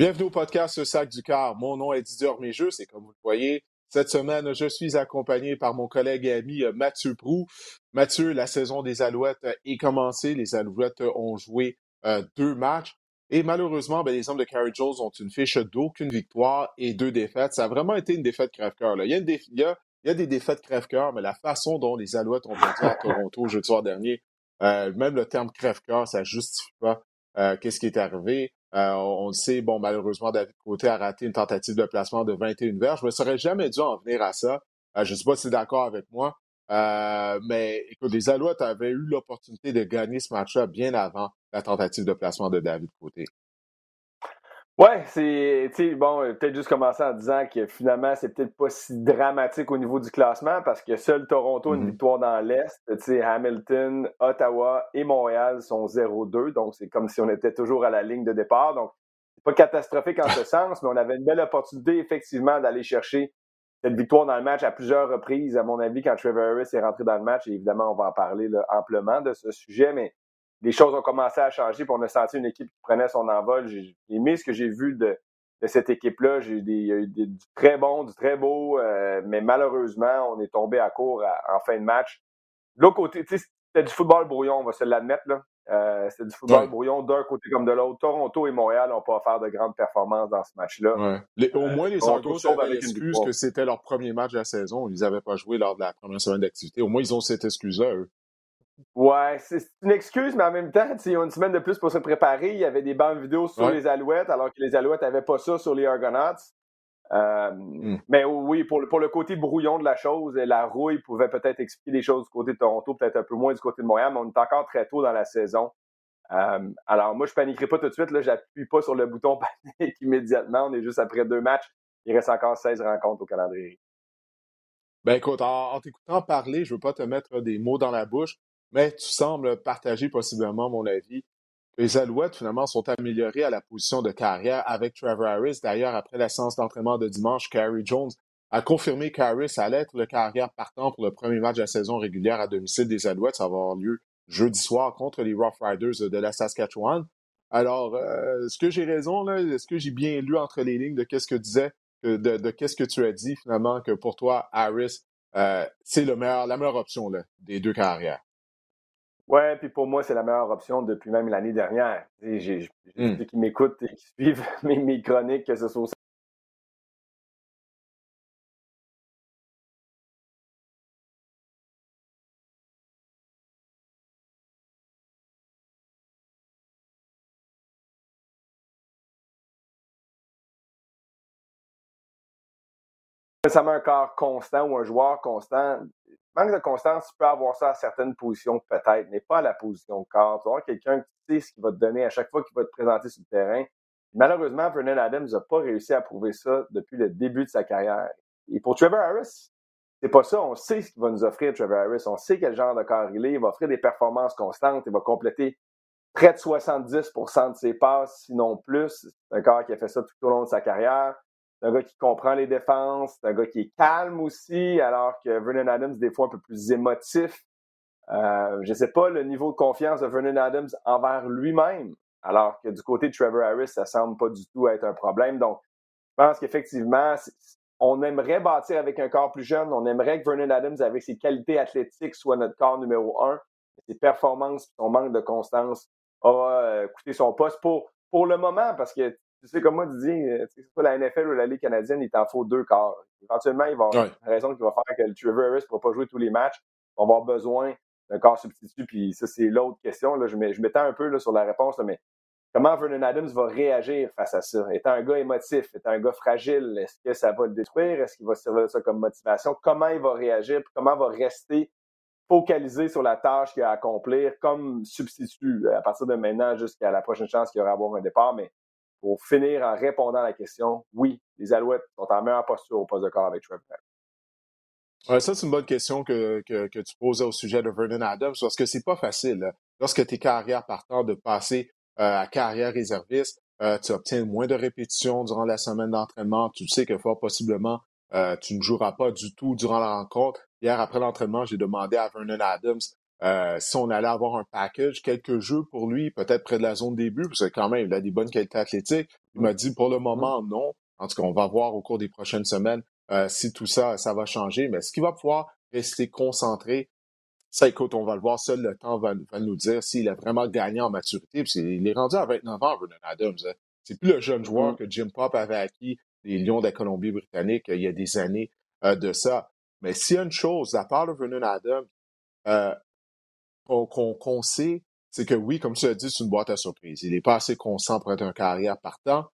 Bienvenue au podcast Sac du Car. Mon nom est Didier Orméjeux et comme vous le voyez, cette semaine, je suis accompagné par mon collègue et ami euh, Mathieu Prou. Mathieu, la saison des Alouettes est commencée. Les Alouettes ont joué euh, deux matchs. Et malheureusement, ben, les hommes de Carrie Jones ont une fiche d'aucune victoire et deux défaites. Ça a vraiment été une défaite crève-cœur. Il, il, y a, des défaites crève-cœur, mais la façon dont les Alouettes ont perdu à Toronto jeudi soir dernier, euh, même le terme crève-cœur, ça justifie pas qu'est-ce qui est arrivé. Euh, on, le sait, bon, malheureusement, David Côté a raté une tentative de placement de 21 verges. Je me serais jamais dû en venir à ça. Euh, je ne sais pas si es d'accord avec moi. Euh, mais écoute, les Alouettes avaient eu l'opportunité de gagner ce match-là bien avant la tentative de placement de David Côté. Ouais, c'est, bon, peut-être juste commencer en disant que finalement, c'est peut-être pas si dramatique au niveau du classement parce que seul Toronto a une mm-hmm. victoire dans l'Est. Tu Hamilton, Ottawa et Montréal sont 0-2. Donc, c'est comme si on était toujours à la ligne de départ. Donc, c'est pas catastrophique en ce sens, mais on avait une belle opportunité, effectivement, d'aller chercher cette victoire dans le match à plusieurs reprises, à mon avis, quand Trevor Harris est rentré dans le match. Et évidemment, on va en parler amplement de ce sujet, mais les choses ont commencé à changer, puis on a senti une équipe qui prenait son envol. J'ai aimé ce que j'ai vu de, cette équipe-là. J'ai eu des, du très bon, du très beau, euh, mais malheureusement, on est tombé à court en fin de match. De l'autre côté, c'était du football brouillon, on va se l'admettre. là. Euh, c'était du football brouillon d'un côté comme de l'autre. Toronto et Montréal n'ont pas offert de grandes performances dans ce match-là. Ouais. au moins, les Santos avaient l'excuse que c'était leur premier match de la saison. Ils n'avaient pas joué lors de la première semaine d'activité. Au moins, ils ont cette excuse-là, eux. Ouais, c'est une excuse, mais en même temps, ils ont une semaine de plus pour se préparer. Il y avait des bandes vidéo sur les Alouettes, alors que les Alouettes n'avaient pas ça sur les Argonauts. Euh, hmm. Mais oui, pour le, pour le côté brouillon de la chose, la rouille pouvait peut-être expliquer des choses du côté de Toronto, peut-être un peu moins du côté de Montréal, mais on est encore très tôt dans la saison. Euh, alors moi, je paniquerai pas tout de suite. Je n'appuie pas sur le bouton panique immédiatement. On est juste après deux matchs. Il reste encore 16 rencontres au calendrier. Ben écoute, en, en t'écoutant parler, je veux pas te mettre des mots dans la bouche, mais tu sembles partager possiblement mon avis. Les Alouettes, finalement, sont améliorées à la position de carrière avec Trevor Harris. D'ailleurs, après la séance d'entraînement de dimanche, Carrie Jones a confirmé qu'Harris allait être le carrière partant pour le premier match de la saison régulière à domicile des Alouettes. Ça va avoir lieu jeudi soir contre les Rough Riders de la Saskatchewan. Alors, euh, est-ce que j'ai raison, là? Est-ce que j'ai bien lu entre les lignes de qu'est-ce que disait, de, de qu'est-ce que tu as dit, finalement, que pour toi, Harris, euh, c'est le meilleur, la meilleure option là, des deux carrières? Ouais, puis pour moi, c'est la meilleure option depuis même l'année dernière. J'ai mmh. ceux qui m'écoutent et qui suivent mes, mes chroniques, que ce soit nécessairement un corps constant ou un joueur constant manque de constance, tu peux avoir ça à certaines positions peut-être, mais pas à la position de corps. Tu vas avoir quelqu'un qui sait ce qu'il va te donner à chaque fois qu'il va te présenter sur le terrain. Malheureusement, Vernon Adams n'a pas réussi à prouver ça depuis le début de sa carrière. Et pour Trevor Harris, c'est pas ça. On sait ce qu'il va nous offrir, Trevor Harris. On sait quel genre de corps il est. Il va offrir des performances constantes. Il va compléter près de 70% de ses passes, sinon plus. C'est un corps qui a fait ça tout au long de sa carrière. Un gars qui comprend les défenses. C'est un gars qui est calme aussi, alors que Vernon Adams, des fois, un peu plus émotif. Euh, je ne sais pas le niveau de confiance de Vernon Adams envers lui-même, alors que du côté de Trevor Harris, ça semble pas du tout être un problème. Donc, je pense qu'effectivement, on aimerait bâtir avec un corps plus jeune. On aimerait que Vernon Adams, avec ses qualités athlétiques, soit notre corps numéro un. Ses performances, son manque de constance a euh, coûté son poste pour, pour le moment, parce que tu sais, comme moi, euh, c'est pas la NFL ou la Ligue canadienne, il t'en faut deux quarts. Éventuellement, il va avoir une raison qui va faire que le Trevor Harris ne pourra pas jouer tous les matchs. On va avoir besoin d'un corps substitut, puis ça, c'est l'autre question. Là. Je m'étends un peu là, sur la réponse, mais comment Vernon Adams va réagir face à ça? Étant un gars émotif, étant un gars fragile, est-ce que ça va le détruire? Est-ce qu'il va servir de ça comme motivation? Comment il va réagir? comment il va rester focalisé sur la tâche qu'il a à accomplir comme substitut à partir de maintenant jusqu'à la prochaine chance qu'il aura à avoir un départ? Mais pour finir en répondant à la question, oui, les Alouettes sont en meilleure posture au poste de corps avec Trevor. Ouais, ça, c'est une bonne question que, que, que, tu posais au sujet de Vernon Adams, parce que c'est pas facile. Lorsque tu es carrière partant de passer euh, à carrière réserviste, euh, tu obtiens moins de répétitions durant la semaine d'entraînement. Tu sais que fort possiblement, euh, tu ne joueras pas du tout durant la rencontre. Hier, après l'entraînement, j'ai demandé à Vernon Adams euh, si on allait avoir un package, quelques jeux pour lui, peut-être près de la zone début, parce que quand même, il a des bonnes qualités athlétiques. Il m'a dit pour le moment, non. En tout cas, on va voir au cours des prochaines semaines euh, si tout ça, ça va changer. Mais ce qu'il va pouvoir rester concentré, ça, écoute, on va le voir, seul le temps va, nous dire s'il a vraiment gagné en maturité. Puis il est rendu à 29 ans, Vernon Adams. Hein. C'est plus le jeune joueur que Jim Pop avait acquis les Lions de la Colombie-Britannique il y a des années euh, de ça. Mais s'il y a une chose, à part de Vernon Adams, euh, qu'on sait, c'est que oui, comme tu as dit, c'est une boîte à surprise. Il n'est pas assez conscient pour être un carrière partant,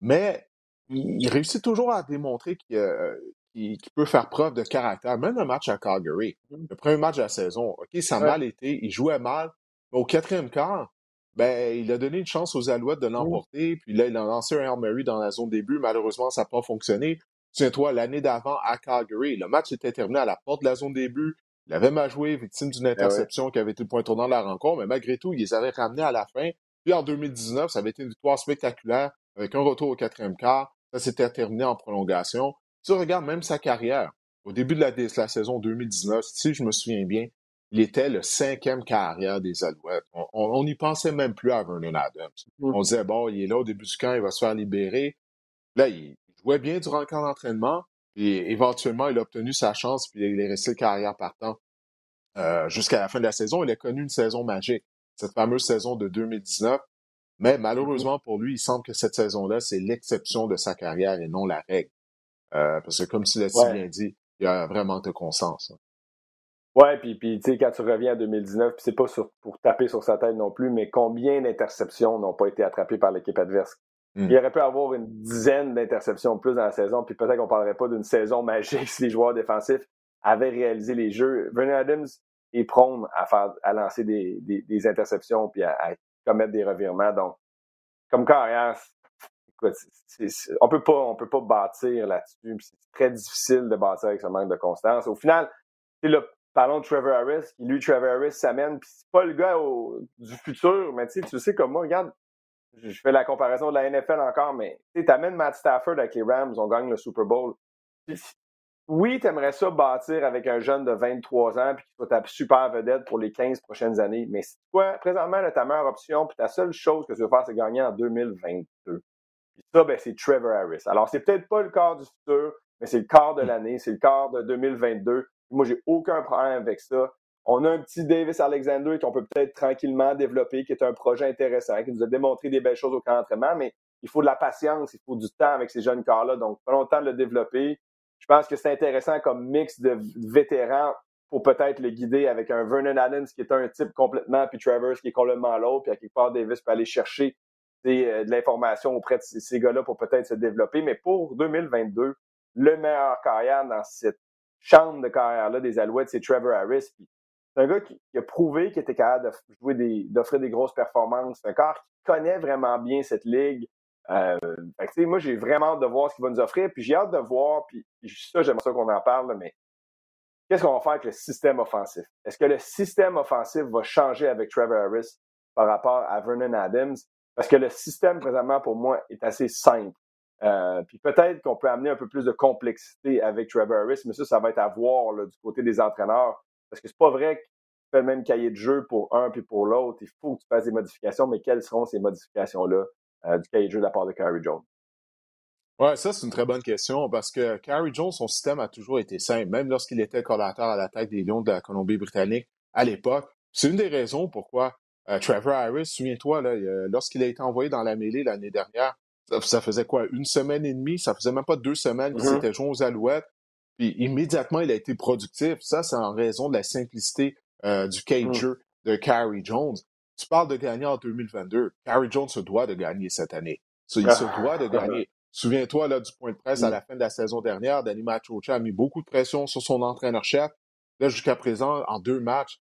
mais il, réussit toujours à démontrer euh, qu'il peut faire preuve de caractère. Même un match à Calgary, mmh. le premier match de la saison, OK, ça a mal été, il jouait mal, mais au quatrième quart, ben, il a donné une chance aux Alouettes de mmh. l'emporter, puis là, il a lancé un Hail Mary dans la zone début. Malheureusement, ça n'a pas fonctionné. Tiens-toi, l'année d'avant à Calgary, le match était terminé à la porte de la zone début. Il avait mal joué, victime d'une eh interception qui avait été le point tournant de la rencontre, mais malgré tout, il les avait ramenés à la fin. Puis en 2019, ça avait été une victoire spectaculaire avec un retour au quatrième quart. Ça s'était terminé en prolongation. Tu regardes même sa carrière. Au début de la, saison 2019, si je me souviens bien, il était le cinquième carrière des Alouettes. On n'y pensait même plus à Vernon Adams. Mm. On disait, bon, il est là au début du camp, il va se faire libérer. Là, il jouait bien durant le camp d'entraînement. Et éventuellement, il a obtenu sa chance, puis il est resté carrière partant euh, jusqu'à la fin de la saison. Il a connu une saison magique, cette fameuse saison de 2019. Mais malheureusement pour lui, il semble que cette saison-là, c'est l'exception de sa carrière et non la règle. Euh, parce que comme tu l'as si bien dit, il y a vraiment de conscience. Hein. Ouais, puis, puis tu sais, quand tu reviens à 2019, c'est pas pour taper sur sa tête non plus, mais combien d'interceptions n'ont pas été attrapées par l'équipe adverse? Il aurait pu avoir une dizaine d'interceptions plus dans la saison, puis peut-être qu'on ne parlerait pas d'une saison magique si les joueurs défensifs avaient réalisé les jeux. Vernon Adams est prône à faire à lancer des, des, interceptions puis à, commettre des revirements. Donc, comme carrière, on peut peut pas bâtir là-dessus. C'est très difficile de bâtir avec ce manque de constance. Au final, là, parlons de Trevor Harris, qui lui, Trevor Harris s'amène, puis c'est pas le gars du futur, mais tu sais comme moi, regarde, je fais la comparaison de la NFL encore, mais tu amènes Matt Stafford avec les Rams, on gagne le Super Bowl. Oui, tu aimerais ça bâtir avec un jeune de 23 ans puis qu'il soit ta super vedette pour les 15 prochaines années. Mais c'est quoi, présentement, ta meilleure option, puis ta seule chose que tu veux faire, c'est gagner en 2022. Puis ça, ben, c'est Trevor Harris. Alors, c'est peut-être pas le quart du futur, mais c'est le quart de l'année, c'est le quart de 2022. Moi, j'ai aucun problème avec ça. On a un petit Davis Alexander qu'on peut peut-être tranquillement développer, qui est un projet intéressant, qui nous a démontré des belles choses au camp d'entraînement, mais il faut de la patience, il faut du temps avec ces jeunes corps-là. Donc, pas longtemps de le développer. Je pense que c'est intéressant comme mix de vétérans pour peut-être le guider avec un Vernon Adams qui est un type complètement, puis Travers qui est complètement l'autre, puis à quelque part Davis peut aller chercher euh, de l'information auprès de ces, gars-là pour peut-être se développer. Mais pour 2022, le meilleur carrière dans cette chambre de carrière-là des Alouettes, c'est Trevor Harris. C'est un gars qui, a prouvé qu'il était capable d'offrir des, grosses performances. C'est un gars qui connaît vraiment bien cette ligue. Euh, moi, j'ai vraiment hâte de voir ce qu'il va nous offrir. Puis j'ai hâte de voir, puis ça, j'aimerais ça qu'on en parle, mais qu'est-ce qu'on va faire avec le système offensif? Est-ce que le système offensif va changer avec Trevor Harris par rapport à Vernon Adams? Parce que le système, présentement, pour moi, est assez simple. Euh, puis peut-être qu'on peut amener un peu plus de complexité avec Trevor Harris, mais ça, ça va être à voir du côté des entraîneurs. Parce que c'est pas vrai que tu fais le même cahier de jeu pour un puis pour l'autre. Il faut que tu fasses des modifications, mais quelles seront ces modifications-là euh, du cahier de jeu de la part de Carrie Jones? Ouais, ça, c'est une très bonne question parce que Carrie Jones, son système a toujours été simple, même lorsqu'il était collateur à la tête des Lions de la Colombie-Britannique à l'époque. C'est une des raisons pourquoi euh, Trevor Harris, souviens-toi, lorsqu'il a été envoyé dans la mêlée l'année dernière, ça, faisait quoi, une semaine et demie? Ça faisait même pas deux semaines qu'il mm-hmm. s'était joint aux Alouettes. Puis immédiatement, il a été productif. Ça, c'est en raison de la simplicité euh, du cager mm. de Carrie Jones. Tu parles de gagner en 2022. Carrie Jones se doit de gagner cette année. il se doit de gagner. Souviens-toi là du point de presse à mm. la fin de la saison dernière, Danny Machocha a mis beaucoup de pression sur son entraîneur-chef. Là, jusqu'à présent, en deux matchs,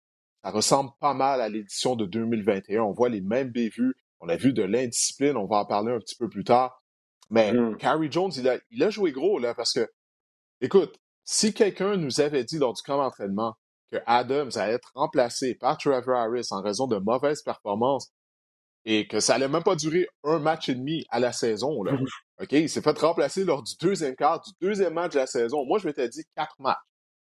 ça ressemble pas mal à l'édition de 2021. On voit les mêmes bévues. On a vu de l'indiscipline. On va en parler un petit peu plus tard. Mais mm. Carrie Jones, il a, il a joué gros là parce que Écoute, si quelqu'un nous avait dit lors du camp d'entraînement que Adams allait être remplacé par Trevor Harris en raison de mauvaises performances et que ça allait même pas durer un match et demi à la saison, là, OK? Il s'est fait remplacer lors du deuxième quart, du deuxième match de la saison. Moi, je m'étais dit quatre matchs.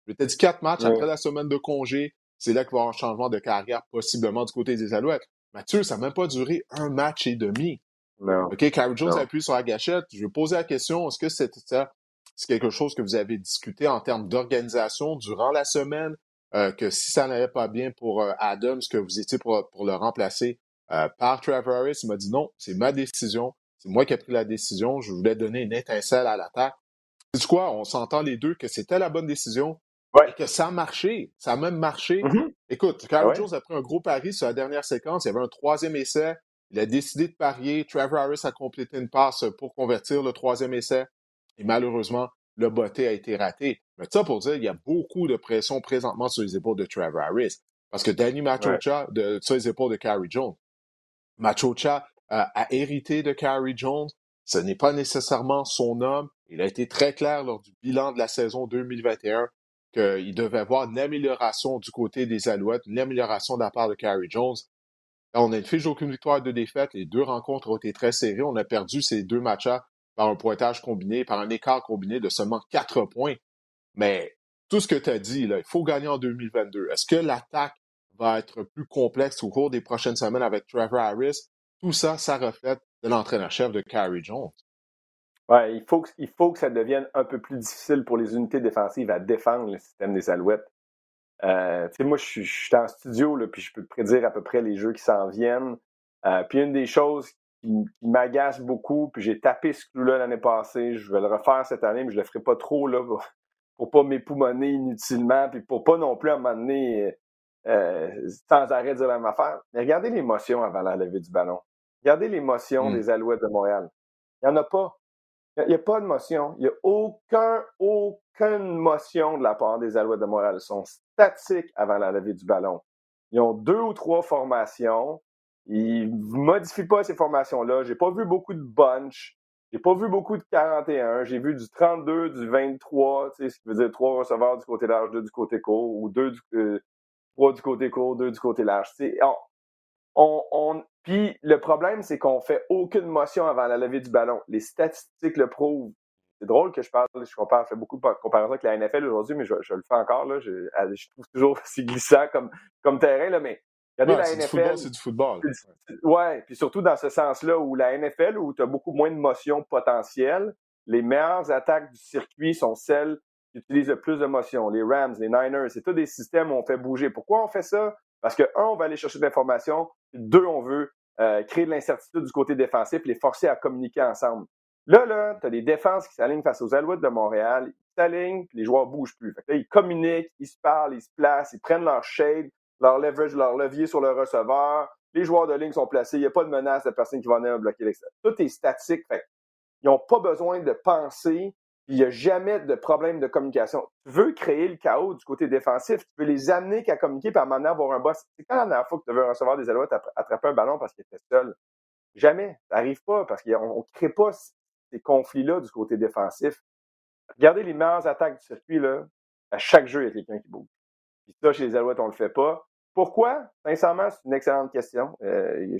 Je m'étais dit quatre matchs après la semaine de congé. c'est là qu'il va y avoir un changement de carrière possiblement du côté des Alouettes. Mathieu, ça n'a même pas duré un match et demi. Non. OK, Carrie Jones Non. appuie sur la gâchette. Je vais poser la question, est-ce que c'est ça, c'est quelque chose que vous avez discuté en termes d'organisation durant la semaine, euh, que si ça n'allait pas bien pour euh, Adams, que vous étiez pour, pour le remplacer euh, par Trevor Harris? Il m'a dit non, c'est ma décision. C'est moi qui ai pris la décision. Je voulais donner une étincelle à l'attaque. C'est quoi? On s'entend les deux que c'était la bonne décision Ouais. et que ça a marché. Ça a même marché. Mhm. Écoute, Carl Ouais. Jones a pris un gros pari sur la dernière séquence. Il y avait un troisième essai. Il a décidé de parier. Trevor Harris a complété une passe pour convertir le troisième essai. Et malheureusement, le botté a été raté. Mais ça pour dire, il y a beaucoup de pression présentement sur les épaules de Trevor Harris. Parce que Danny Machocha, de, sur les épaules de Carrie Jones. Machocha euh, a hérité de Carrie Jones. Ce n'est pas nécessairement son homme. Il a été très clair lors du bilan de la saison 2021 qu'il devait avoir une amélioration du côté des Alouettes, une amélioration de la part de Carrie Jones. On a une fiche d'aucune victoire de défaite. Les deux rencontres ont été très serrées. On a perdu ces deux matchs-là par un pointage combiné, par un écart combiné de seulement quatre points. Mais tout ce que tu as dit, là, il faut gagner en 2022. Est-ce que l'attaque va être plus complexe au cours des prochaines semaines avec Trevor Harris? Tout ça, ça reflète de l'entraîneur-chef de Carrie Jones. Ouais, il faut, que, faut que ça devienne un peu plus difficile pour les unités défensives à défendre le système des Alouettes. Euh, moi, je suis, en studio, là, puis je peux prédire à peu près les jeux qui s'en viennent. Euh, puis une des choses qui, m'agace beaucoup, puis j'ai tapé ce clou-là l'année passée, je vais le refaire cette année, mais je le ferai pas trop, là, pour, pour pas m'époumoner inutilement, puis pour pas non plus à un moment donné, euh, sans arrêt dire la même affaire. Mais regardez l'émotion avant la levée du ballon. Regardez l'émotion Mm. des Alouettes de Montréal. Il n'y en a pas. Il n'y a, pas de motion. Il n'y a aucun, aucune motion de la part des Alouettes de Montréal. Ils sont statiques avant la levée du ballon. Ils ont deux ou trois formations. Ils ne modifient pas ces formations-là. J'ai pas vu beaucoup de bunch. J'ai pas vu beaucoup de 41. J'ai vu du 32, du 23, tu sais, ce qui veut dire trois receveurs du côté large, deux du côté court, ou deux du, euh, trois du côté court, deux du côté large. On, on, on- Puis le problème, c'est qu'on fait aucune motion avant la levée du ballon. Les statistiques le prouvent. C'est drôle que je parle, je compare, je fais beaucoup de comparaisons avec la NFL aujourd'hui, mais je, je le fais encore. Là, je, je trouve toujours c'est glissant comme, comme terrain, là, mais regardez Ouais, la c'est du NFL. football, c'est du football. Ouais, puis surtout dans ce sens-là où la NFL, où tu as beaucoup moins de motion potentielle, les meilleures attaques du circuit sont celles qui utilisent le plus de motion. Les Rams, les Niners, c'est tous des systèmes où on fait bouger. Pourquoi on fait ça? Parce que, un, on va aller chercher de l'information, puis deux, on veut euh, créer de l'incertitude du côté défensif, les forcer à communiquer ensemble. Là, là, tu as des défenses qui s'alignent face aux Alouettes de Montréal, ils s'alignent, puis les joueurs bougent plus. Fait que là, ils communiquent, ils se parlent, ils se placent, ils prennent leur shade, leur leverage, leur levier sur le receveur. Les joueurs de ligne sont placés, il n'y a pas de menace de personne qui va venir bloquer l'extérieur. Tout est statique. Fait ils n'ont pas besoin de penser, il n'y a jamais de problème de communication. Tu veux créer le chaos du côté défensif, tu veux les amener qu'à communiquer, puis à avoir un boss. C'est quand la dernière fois que tu veux recevoir des alouettes attra- attraper un ballon parce qu'il était seul? Jamais. Ça n'arrive pas parce qu'on ne crée pas ces conflits-là du côté défensif. Regardez les meilleures attaques du circuit, là. À chaque jeu, il y a quelqu'un qui bouge. Puis ça, chez les Alouettes, on ne le fait pas. Pourquoi? Sincèrement, c'est une excellente question. Euh,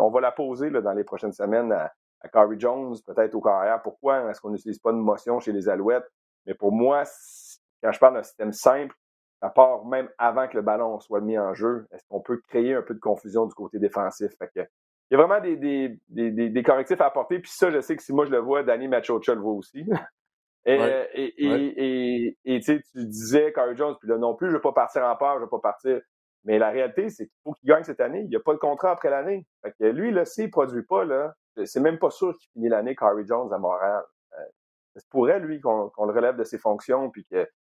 on va la poser là, dans les prochaines semaines à, à Corey Jones, peut-être au carrière. Pourquoi est-ce qu'on n'utilise pas de motion chez les Alouettes? Mais pour moi, quand je parle d'un système simple, à part même avant que le ballon soit mis en jeu, est-ce qu'on peut créer un peu de confusion du côté défensif? Fait que, il y a vraiment des, des, des, des- des correctifs à apporter. Puis ça, je sais que si moi je le vois, Danny Machocha le voit aussi. Et, Ouais. et, et, Ouais. et, et, tu sais, tu disais Corey Jones, puis là non plus, je ne vais pas partir en peur, je ne vais pas partir. Mais la réalité, c'est qu'il faut qu'il gagne cette année. Il n'y a pas de contrat après l'année. Fait que lui, là, s'il ne produit pas, là, c'est même pas sûr qu'il finit l'année Corey Jones à Montréal. Euh, c'est pourrait, lui, qu'on qu'on le relève de ses fonctions, puis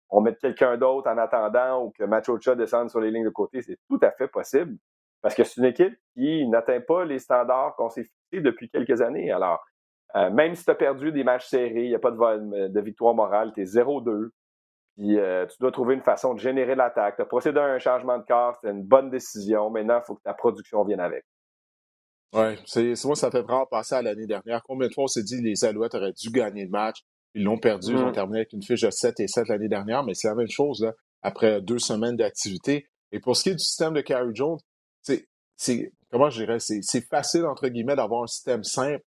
qu'on mette quelqu'un d'autre en attendant ou que Machocha descende sur les lignes de côté. C'est tout à fait possible. Parce que c'est une équipe qui n'atteint pas les standards qu'on s'est fixés depuis quelques années. Alors, euh, même si tu as perdu des matchs serrés, il n'y a pas de, vol- de victoire morale, tu es 0-2. Puis euh, tu dois trouver une façon de générer l'attaque. Tu as procédé à un changement de corps, c'était une bonne décision. Maintenant, il faut que ta production vienne avec. Ouais, c'est moi, ça fait vraiment passer à l'année dernière. Combien de fois on s'est dit les Alouettes auraient dû gagner le match? Ils l'ont perdu, ils ont Mm. terminé avec une fiche de 7 et 7 l'année dernière, mais c'est la même chose là, après deux semaines d'activité. Et pour ce qui est du système de Carrie Jones, c'est, comment je dirais, c'est facile, entre guillemets, d'avoir un système simple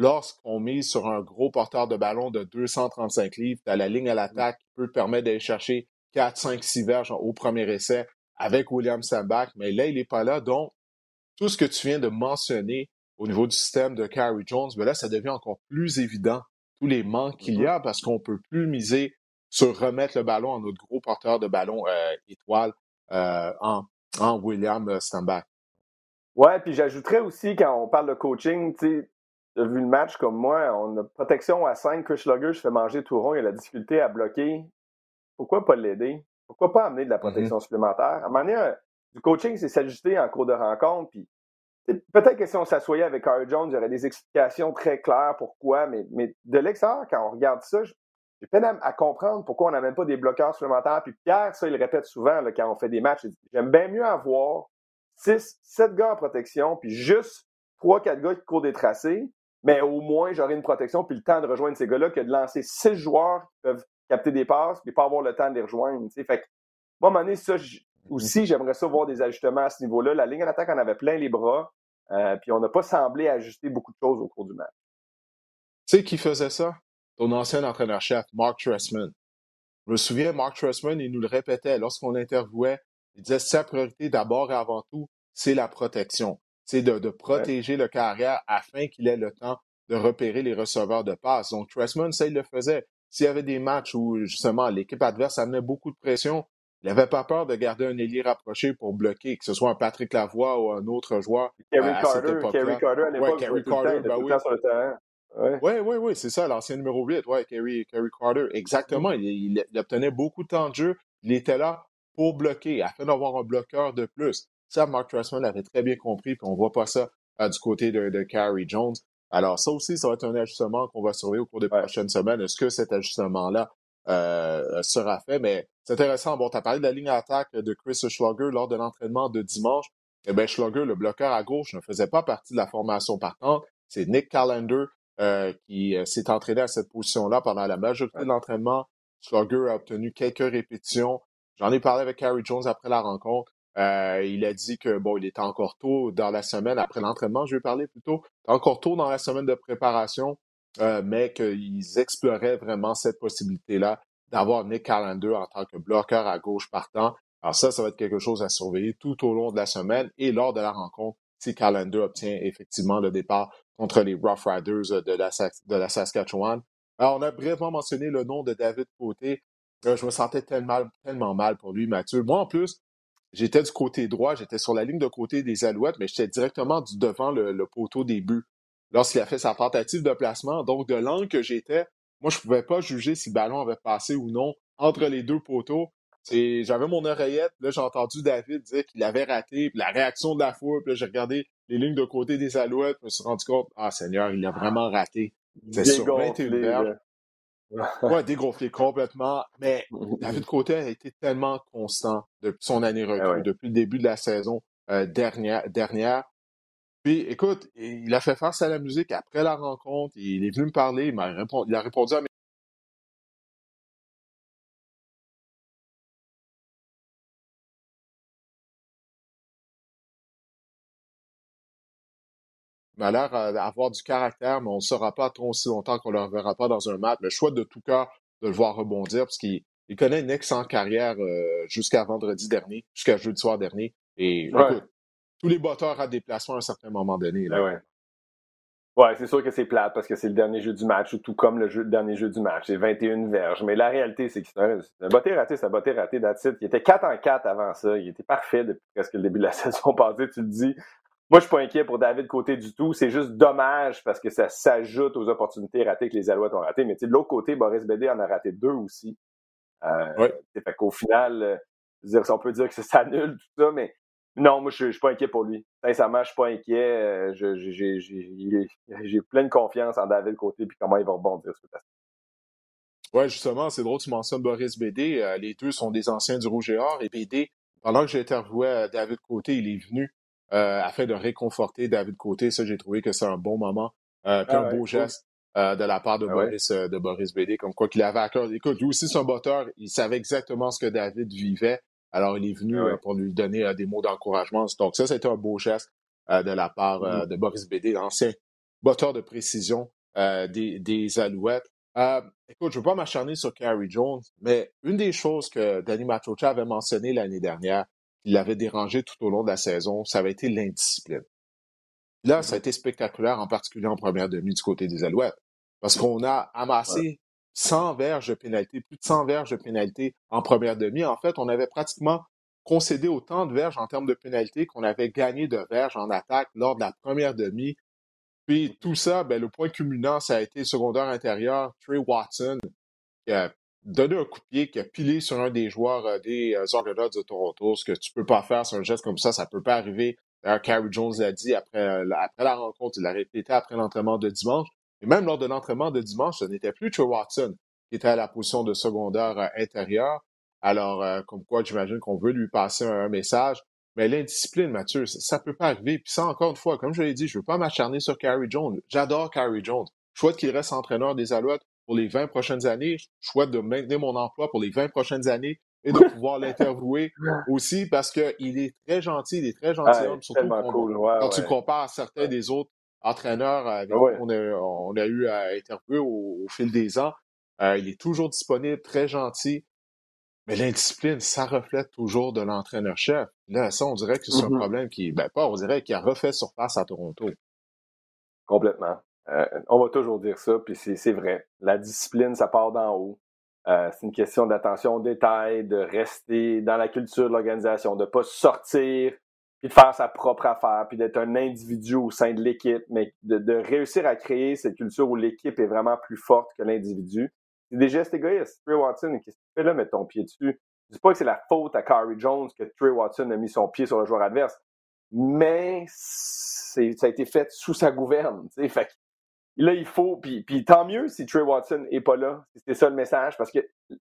lorsqu'on mise sur un gros porteur de ballon de 235 livres, t'as la ligne à l'attaque qui peut te permettre d'aller chercher 4, 5, 6 verges au premier essai avec William Sandbach, mais là, il n'est pas là. Donc, tout ce que tu viens de mentionner au niveau du système de Carrie Jones, ben là, ça devient encore plus évident, tous les manques qu'il y mm-hmm. a, parce qu'on ne peut plus miser sur remettre le ballon à notre gros porteur de ballon euh, étoile euh, en, en, William Stambach. Ouais, puis j'ajouterais aussi, quand on parle de coaching, tu vu le match comme moi, on a protection à 5, Chris Lugger, je fais manger tout rond, il a la difficulté à bloquer. Pourquoi pas l'aider? Pourquoi pas amener de la mm-hmm. protection supplémentaire? À un moment donné, du coaching, c'est s'ajuster en cours de rencontre, puis Peut-être que si on s'assoyait avec Carl Jones, il y aurait des explications très claires pourquoi, mais, mais de l'extérieur, quand on regarde ça, j'ai peine à, comprendre pourquoi on n'amène pas des bloqueurs supplémentaires. Puis Pierre, ça, il répète souvent quand on fait des matchs. J'aime bien mieux avoir 6, 7 gars en protection, puis juste 3, 4 gars qui courent des tracés, mais au moins j'aurai une protection puis le temps de rejoindre ces gars-là que de lancer 6 joueurs qui peuvent capter des passes puis pas avoir le temps de les rejoindre. Fait que, moi, à un moment donné, ça, aussi, j'aimerais ça voir des ajustements à ce niveau-là. La ligne en attaque en avait plein les bras. Euh, puis on n'a pas semblé ajuster beaucoup de choses au cours du match. Tu sais qui faisait ça? Ton ancien entraîneur-chef, Mark Tressman. Je me souviens, Mark Tressman, il nous le répétait lorsqu'on interviewait. Il disait sa priorité d'abord et avant tout, c'est la protection. C'est de, protéger le carrière afin qu'il ait le temps de repérer les receveurs de passe. Donc, Tressman, ça, il le faisait. S'il y avait des matchs où, justement, l'équipe adverse amenait beaucoup de pression, il n'avait pas peur de garder un ailier rapproché pour bloquer, que ce soit un Patrick Lavoie ou un autre joueur. Kerry Carter, Kerry Carter à l'époque, ouais, Kerry Carter, ben oui. sur le terrain. Oui, oui, oui, c'est ça, l'ancien numéro 8, ouais, Kerry, Carter. Exactement. Il, il, obtenait beaucoup de temps de jeu. Il était là pour bloquer, afin d'avoir un bloqueur de plus. Ça, Mark Tressman l'avait très bien compris, puis on voit pas ça euh, du côté de, de Carrie Jones. Alors, ça aussi, ça va être un ajustement qu'on va surveiller au cours des prochaines semaines. Est-ce que cet ajustement-là euh, sera fait? Mais c'est intéressant. Bon, tu as parlé de la ligne d'attaque de Chris Schlager lors de l'entraînement de dimanche. Eh bien, Schlager, le bloqueur à gauche, ne faisait pas partie de la formation partante. C'est Nick Callender euh, qui s'est entraîné à cette position-là pendant la majorité de l'entraînement. Schlager a obtenu quelques répétitions. J'en ai parlé avec Harry Jones après la rencontre. Euh, il a dit que bon, il était encore tôt dans la semaine après l'entraînement, je vais parler plutôt, encore tôt dans la semaine de préparation, mais qu'ils exploraient vraiment cette possibilité-là d'avoir Nick Callender en tant que bloqueur à gauche partant. Alors ça, ça va être quelque chose à surveiller tout au long de la semaine et lors de la rencontre, si Callender obtient effectivement le départ contre les Rough Riders de la, de la Saskatchewan. Alors, on a brièvement mentionné le nom de David Côté. Euh, je me sentais tellement, tellement mal pour lui, Mathieu. Moi, en plus, j'étais du côté droit, j'étais sur la ligne de côté des Alouettes, mais j'étais directement du devant le, le poteau des buts lorsqu'il a fait sa tentative de placement. Donc, de l'angle que j'étais, moi, je pouvais pas juger si le ballon avait passé ou non entre les deux poteaux. J'avais mon oreillette, là, j'ai entendu David dire qu'il avait raté, puis la réaction de la foule, puis là, j'ai regardé les lignes de côté des alouettes, je me suis rendu compte, ah Seigneur, il a vraiment raté. C'est sur 21 verges. ouais, dégonflé complètement. Mais David Côté a été tellement constant depuis son année ah recrue, depuis le début de la saison euh, dernière, dernière. Puis, écoute, il a fait face à la musique après la rencontre. Il est venu me parler. Il, m'a répondu, il a répondu à mes Il a l'air d'avoir du caractère, mais on ne saura pas trop aussi longtemps qu'on ne le reverra pas dans un match. Mais choix de tout cœur de le voir rebondir, parce qu'il connaît une excellente carrière euh, jusqu'à vendredi dernier, jusqu'à jeudi soir dernier. Et écoute, tous les batteurs à déplacement à un certain moment donné. Là. Ben ouais. Ouais, c'est sûr que c'est plate parce que c'est le dernier jeu du match, ou tout comme le, jeu, dernier jeu du match. C'est 21 verges. Mais la réalité, c'est que c'est un, un botté raté, c'est un botté raté d'Atit. Il était 4 en 4 avant ça. Il était parfait depuis presque le début de la saison passée. Tu le dis. Moi, je suis pas inquiet pour David Côté du tout. C'est juste dommage parce que ça s'ajoute aux opportunités ratées que les Alouettes ont ratées. Mais de l'autre côté, Boris Bédé en a raté deux aussi. Euh, oui. Fait qu'au final, euh, dire, on peut dire que ça s'annule, tout ça, mais non, moi, je suis pas inquiet pour lui. Sincèrement, je ne suis pas inquiet. Euh, j'ai pleine confiance en David Côté et comment il va rebondir sur Oui, justement, c'est drôle, tu mentionnes Boris Bédé. Euh, les deux sont des anciens du Rouge et Or. Et Bédé, pendant que j'ai interviewé David Côté, il est venu euh, afin de réconforter David Côté. Ça, j'ai trouvé que c'est un bon moment. Euh, puis ah un beau geste de la part de ah Boris de Boris Bédé, comme quoi qu'il avait à cœur. Écoute, lui aussi, c'est un botteur. Il savait exactement ce que David vivait. Alors, il est venu ah euh, pour lui donner euh, des mots d'encouragement. Donc, ça, c'était un beau geste euh, de la part mmh de Boris Bédé, l'ancien botteur de précision des, des, Alouettes. écoute, je ne veux pas m'acharner sur Carrie Jones, mais une des choses que Danny Machocha avait mentionné l'année dernière, qui l'avait dérangé tout au long de la saison, ça avait été l'indiscipline. Là, ça a mm-hmm. été spectaculaire, en particulier en première demi du côté des Alouettes, parce qu'on a amassé 100 verges de pénalité, plus de 100 verges de pénalité en première demi. En fait, on avait pratiquement concédé autant de verges en termes de pénalité qu'on avait gagné de verges en attaque lors de la première demi. Puis tout ça, ben, le point culminant, ça a été le secondaire intérieur, Trey Watson, qui a donné un coup de pied, qui a pilé sur un des joueurs euh, des euh, de Toronto. Ce que tu peux pas faire sur un geste comme ça, ça peut pas arriver. D'ailleurs, Carrie Jones l'a dit après, euh, après la rencontre, il l'a répété après l'entraînement de dimanche. Et même lors de l'entraînement de dimanche, ce n'était plus Trey Watson qui était à la position de secondaire intérieur. Alors, euh, comme quoi, j'imagine qu'on veut lui passer un, message. Mais l'indiscipline, Mathieu, ça, ne peut pas arriver. Puis ça, encore une fois, comme je l'ai dit, je veux pas m'acharner sur Carrie Jones. J'adore Carrie Jones. Je souhaite qu'il reste entraîneur des Alouettes pour les 20 prochaines années. Je souhaite de maintenir mon emploi pour les 20 prochaines années et de pouvoir l'interviewer aussi parce qu'il est très gentil, il est très gentil, surtout quand tu compares à certains des autres entraîneur avec ah on, a, on a eu à interviewer au, fil des ans. Euh, il est toujours disponible, très gentil. Mais l'indiscipline, ça reflète toujours de l'entraîneur-chef. Là, ça, on dirait que c'est un mm-hmm. problème qui, ben pas, on dirait qu'il a refait surface à Toronto. Complètement. Euh, on va toujours dire ça, puis c'est vrai. La discipline, ça part d'en haut. Euh, c'est une question d'attention au détail, de rester dans la culture de l'organisation, de ne pas sortir puis de faire sa propre affaire, puis d'être un individu au sein de l'équipe, mais de, réussir à créer cette culture où l'équipe est vraiment plus forte que l'individu. C'est des gestes égoïstes. Trey Watson, qu'est-ce que tu fais là, mettre ton pied dessus? Je dis pas que c'est la faute à Carrie Jones que Trey Watson a mis son pied sur le joueur adverse, mais ça a été fait sous sa gouverne. Fait là, il faut, puis, puis tant mieux si Trey Watson est pas là. C'est ça le message, parce que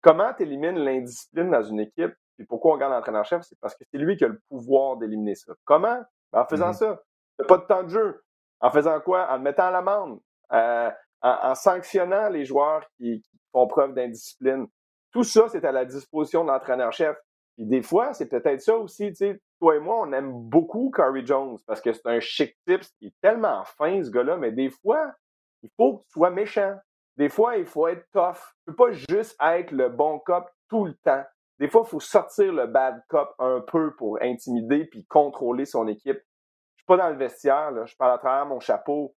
comment tu élimines l'indiscipline dans une équipe? Puis pourquoi on garde l'entraîneur-chef? C'est parce que c'est lui qui a le pouvoir d'éliminer ça. Comment? Ben, en faisant mm-hmm. ça. Pas de temps de jeu. En faisant quoi? En le mettant à l'amende. Euh, en, sanctionnant les joueurs qui, font preuve d'indiscipline. Tout ça, c'est à la disposition de l'entraîneur-chef. Puis des fois, c'est peut-être ça aussi, tu sais, toi et moi, on aime beaucoup Curry Jones parce que c'est un chic type, il est tellement fin, ce gars-là, mais des fois, il faut que tu sois méchant. Des fois, il faut être tough. Tu peux pas juste être le bon cop tout le temps. Des fois, il faut sortir le bad cop un peu pour intimider puis contrôler son équipe. Je suis pas dans le vestiaire, là. je parle à travers mon chapeau.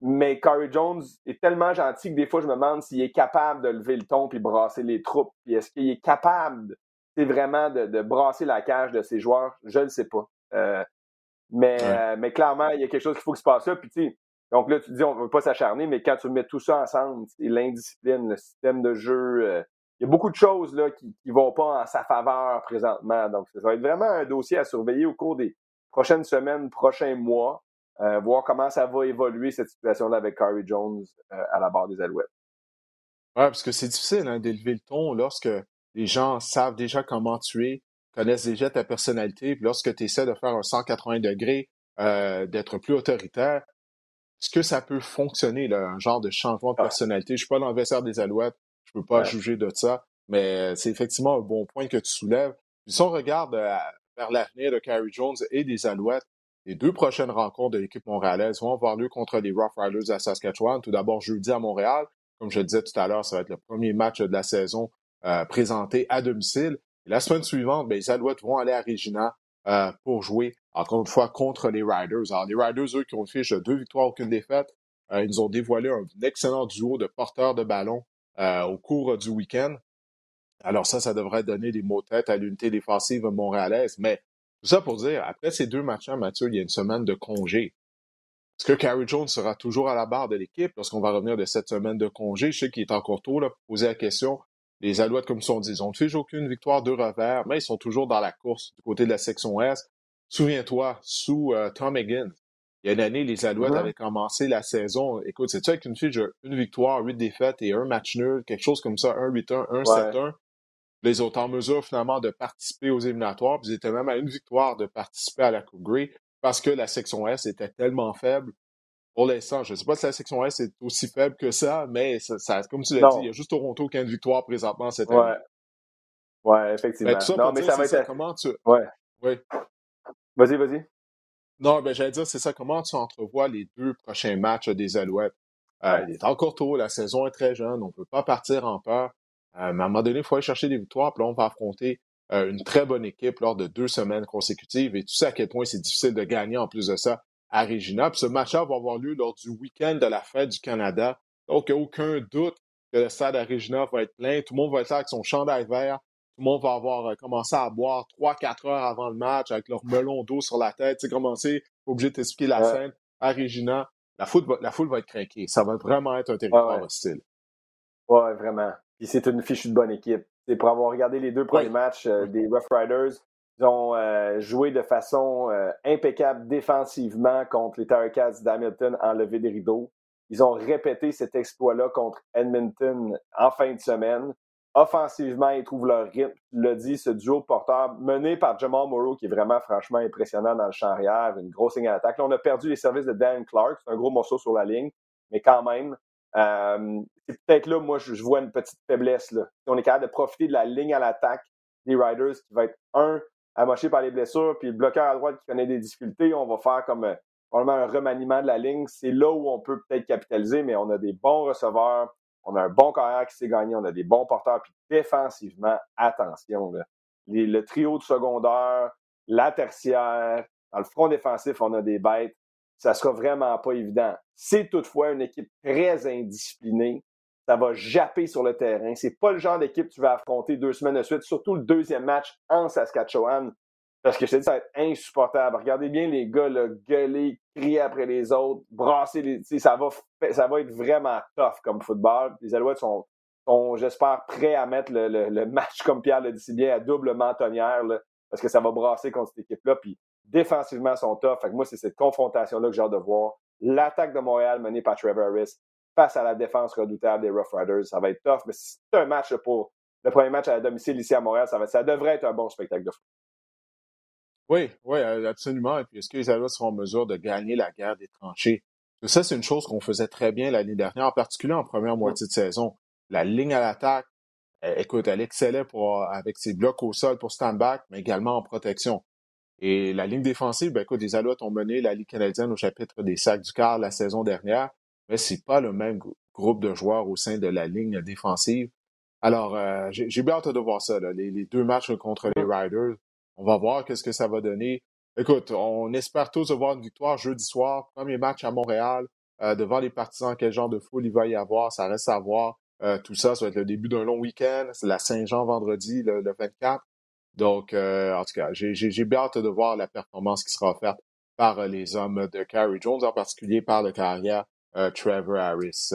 Mais Corey Jones est tellement gentil que des fois, je me demande s'il est capable de lever le ton puis brasser les troupes. Puis est-ce qu'il est capable, c'est vraiment de, brasser la cage de ses joueurs? Je ne sais pas. Euh, mais, euh, mais clairement, il y a quelque chose qu'il faut que se passe là. Puis tu donc là, tu dis, on ne veut pas s'acharner, mais quand tu mets tout ça ensemble, l'indiscipline, le système de jeu, euh, il y a beaucoup de choses là, qui ne vont pas en sa faveur présentement. Donc, ça va être vraiment un dossier à surveiller au cours des prochaines semaines, prochains mois, euh, voir comment ça va évoluer cette situation-là avec Curry Jones euh, à la barre des Alouettes. Oui, parce que c'est difficile hein, d'élever le ton lorsque les gens savent déjà comment tu es, connaissent déjà ta personnalité, puis lorsque tu essaies de faire un 180 degrés, d'être plus autoritaire, est-ce que ça peut fonctionner, là, un genre de changement de personnalité? Je suis pas l'envers des Alouettes, je peux pas juger de ça, mais c'est effectivement un bon point que tu soulèves. si on regarde euh, vers l'avenir de Carrie Jones et des Alouettes, les deux prochaines rencontres de l'équipe montréalaise vont avoir lieu contre les Rough Riders à Saskatchewan. Tout d'abord jeudi à Montréal. Comme je le disais tout à l'heure, ça va être le premier match de la saison euh, présenté à domicile. la semaine suivante, ben, les Alouettes vont aller à Regina euh, pour jouer encore une fois contre les Riders. Alors les Riders, eux, qui ont fait deux victoires, aucune défaite, ils nous ont dévoilé un excellent duo de porteurs de ballon euh, au cours du week-end. Alors ça, ça devrait donner des mots de tête à l'unité défensive montréalaise. Mais tout ça pour dire, après ces deux matchs-là, Mathieu, il y a une semaine de congé. Est-ce que Carrie Jones sera toujours à la barre de l'équipe lorsqu'on va revenir de cette semaine de congé? Je sais qu'il est encore tôt là, pour poser la question. Les Alouettes, comme sont dit, ils ont fait aucune victoire, deux revers, mais ils sont toujours dans la course du côté de la section Est. Souviens-toi, sous euh, Tom Higgins, il y a une année, les Alouettes avaient commencé la saison. Écoute, c'est-tu avec une fiche une victoire, huit défaites et un match nul, quelque chose comme ça, un 8-1, un 7-1. Les autres en mesure finalement de participer aux éliminatoires. Puis ils étaient même à une victoire de participer à la Coupe Grey parce que la section S était tellement faible. Pour l'instant, je ne sais pas si la section S est aussi faible que ça, mais ça, comme tu l'as dit, il y a juste Toronto qui a une victoire présentement cette année. Ouais, ouais effectivement. Mais tout ça non, mais ça va être... comment tu... Ouais. Oui. Vas-y, vas-y. Non, ben j'allais dire, c'est ça. Comment tu entrevois les deux prochains matchs des Alouettes? Euh, il est encore tôt, la saison est très jeune, on ne peut pas partir en peur. Euh, mais à un moment donné, il faut aller chercher des victoires, puis là, on va affronter une très bonne équipe lors de deux semaines consécutives. Et tu sais à quel point c'est difficile de gagner en plus de ça à Regina. Puis ce match-là va avoir lieu lors du week-end de la fête du Canada. Donc, aucun doute que le stade à Regina va être plein. Tout le monde va être là avec son chandail vert. Tout le monde va avoir euh, commencé à boire 3-4 heures avant le match avec leur melon d'eau sur la tête. Tu sais, commencer, obligé de t'expliquer la scène à Regina. La foule, va, la foule va être craquée. Ça va vraiment être un territoire hostile. Oui, vraiment. Puis c'est une fichue de bonne équipe. C'est pour avoir regardé les deux premiers matchs euh, des Rough Riders, ils ont euh, joué de façon impeccable défensivement contre les Cats d'Hamilton en levée des rideaux. Ils ont répété cet exploit-là contre Edmonton en fin de semaine. Offensivement, ils trouvent leur rythme. L'as dit, ce duo de porteurs mené par Jamal Morrow, qui est vraiment franchement impressionnant dans le champ arrière, une grosse ligne d'attaque. Là, on a perdu les services de Dan Clark, c'est un gros morceau sur la ligne, mais quand même, euh, c'est peut-être là, moi, je, vois une petite faiblesse. Là. On est capable de profiter de la ligne à l'attaque des Riders, qui va être un amoché par les blessures, puis le bloqueur à droite qui connaît des difficultés, on va faire comme euh, probablement un remaniement de la ligne. C'est là où on peut peut-être capitaliser, mais on a des bons receveurs, on a un bon carrière qui s'est gagné, on a des bons porteurs, puis défensivement, attention. le trio de secondaire, la tertiaire, dans le front défensif, on a des bêtes. Ça sera vraiment pas évident. C'est toutefois une équipe très indisciplinée. Ça va japper sur le terrain. C'est pas le genre d'équipe que tu vas affronter deux semaines de suite, surtout le deuxième match en Saskatchewan. Parce que je te dis, ça va être insupportable. Regardez bien les gars là, gueuler, crier après les autres, brasser les. Ça va, ça va être vraiment tough comme football. Les Alouettes sont, sont j'espère, prêts à mettre le, match, comme Pierre le dit si bien, à double mentonnière, là, parce que ça va brasser contre cette équipe-là. Puis défensivement, ils sont tough. Fait que moi, c'est cette confrontation-là que j'ai hâte de voir. L'attaque de Montréal menée par Trevor Harris face à la défense redoutable des Rough Riders, ça va être tough. Mais c'est un match pour le premier match à domicile ici à Montréal. Ça, va, ça devrait être un bon spectacle de foot. Oui, oui, absolument. Et puis, est-ce que les Alouettes seront en mesure de gagner la guerre des tranchées? Ça, c'est une chose qu'on faisait très bien l'année dernière, en particulier en première moitié de saison. La ligne à l'attaque, écoute, elle excellait pour, avec ses blocs au sol pour stand-back, mais également en protection. Et la ligne défensive, ben, écoute, les Alouettes ont mené la Ligue canadienne au chapitre des sacs du quart la saison dernière, mais c'est pas le même groupe de joueurs au sein de la ligne défensive. Alors, euh, j'ai bien hâte de voir ça, les, les, deux matchs contre les Riders. On va voir qu'est-ce que ça va donner. Écoute, on espère tous avoir une victoire jeudi soir, premier match à Montréal, euh, devant les partisans, quel genre de foule il va y avoir, ça reste à voir. Euh, tout ça, ça va être le début d'un long week-end. C'est la Saint-Jean vendredi, le, 24. Donc, euh, en tout cas, j'ai bien hâte de voir la performance qui sera offerte par les hommes de Carrie Jones, en particulier par le carrière Trevor Harris.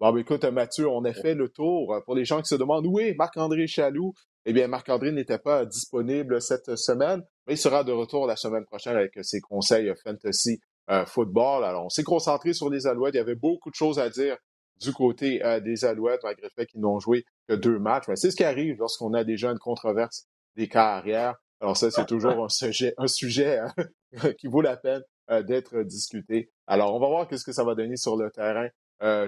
Bon, ben, écoute, Mathieu, on a fait le tour. Pour les gens qui se demandent où est Marc-André Chaloux, eh bien, Marc-André n'était pas disponible cette semaine, mais il sera de retour la semaine prochaine avec ses conseils fantasy euh, football. Alors, on s'est concentré sur les Alouettes. Il y avait beaucoup de choses à dire du côté euh, des Alouettes, malgré le fait qu'ils n'ont joué que deux matchs. Mais c'est ce qui arrive lorsqu'on a déjà une controverse des carrières. Alors ça, c'est toujours un sujet, un sujet hein, qui vaut la peine euh, d'être discuté. Alors, on va voir qu'est-ce que ça va donner sur le terrain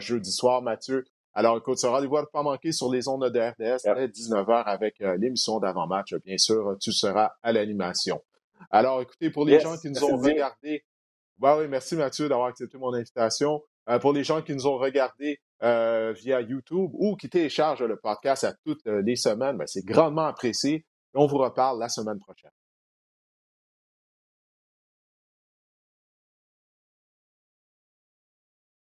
jeudi soir, Mathieu. Alors, écoute, ce rendez-vous à ne pas manquer sur les ondes de RDS à 19h avec euh, l'émission d'avant-match. Bien sûr, tu seras à l'animation. Alors, écoutez, pour les gens qui nous ont regardés, bah oui, merci Mathieu d'avoir accepté mon invitation. Euh, pour les gens qui nous ont regardés euh, via YouTube ou qui téléchargent le podcast à toutes les semaines, ben, c'est grandement apprécié. On vous reparle la semaine prochaine.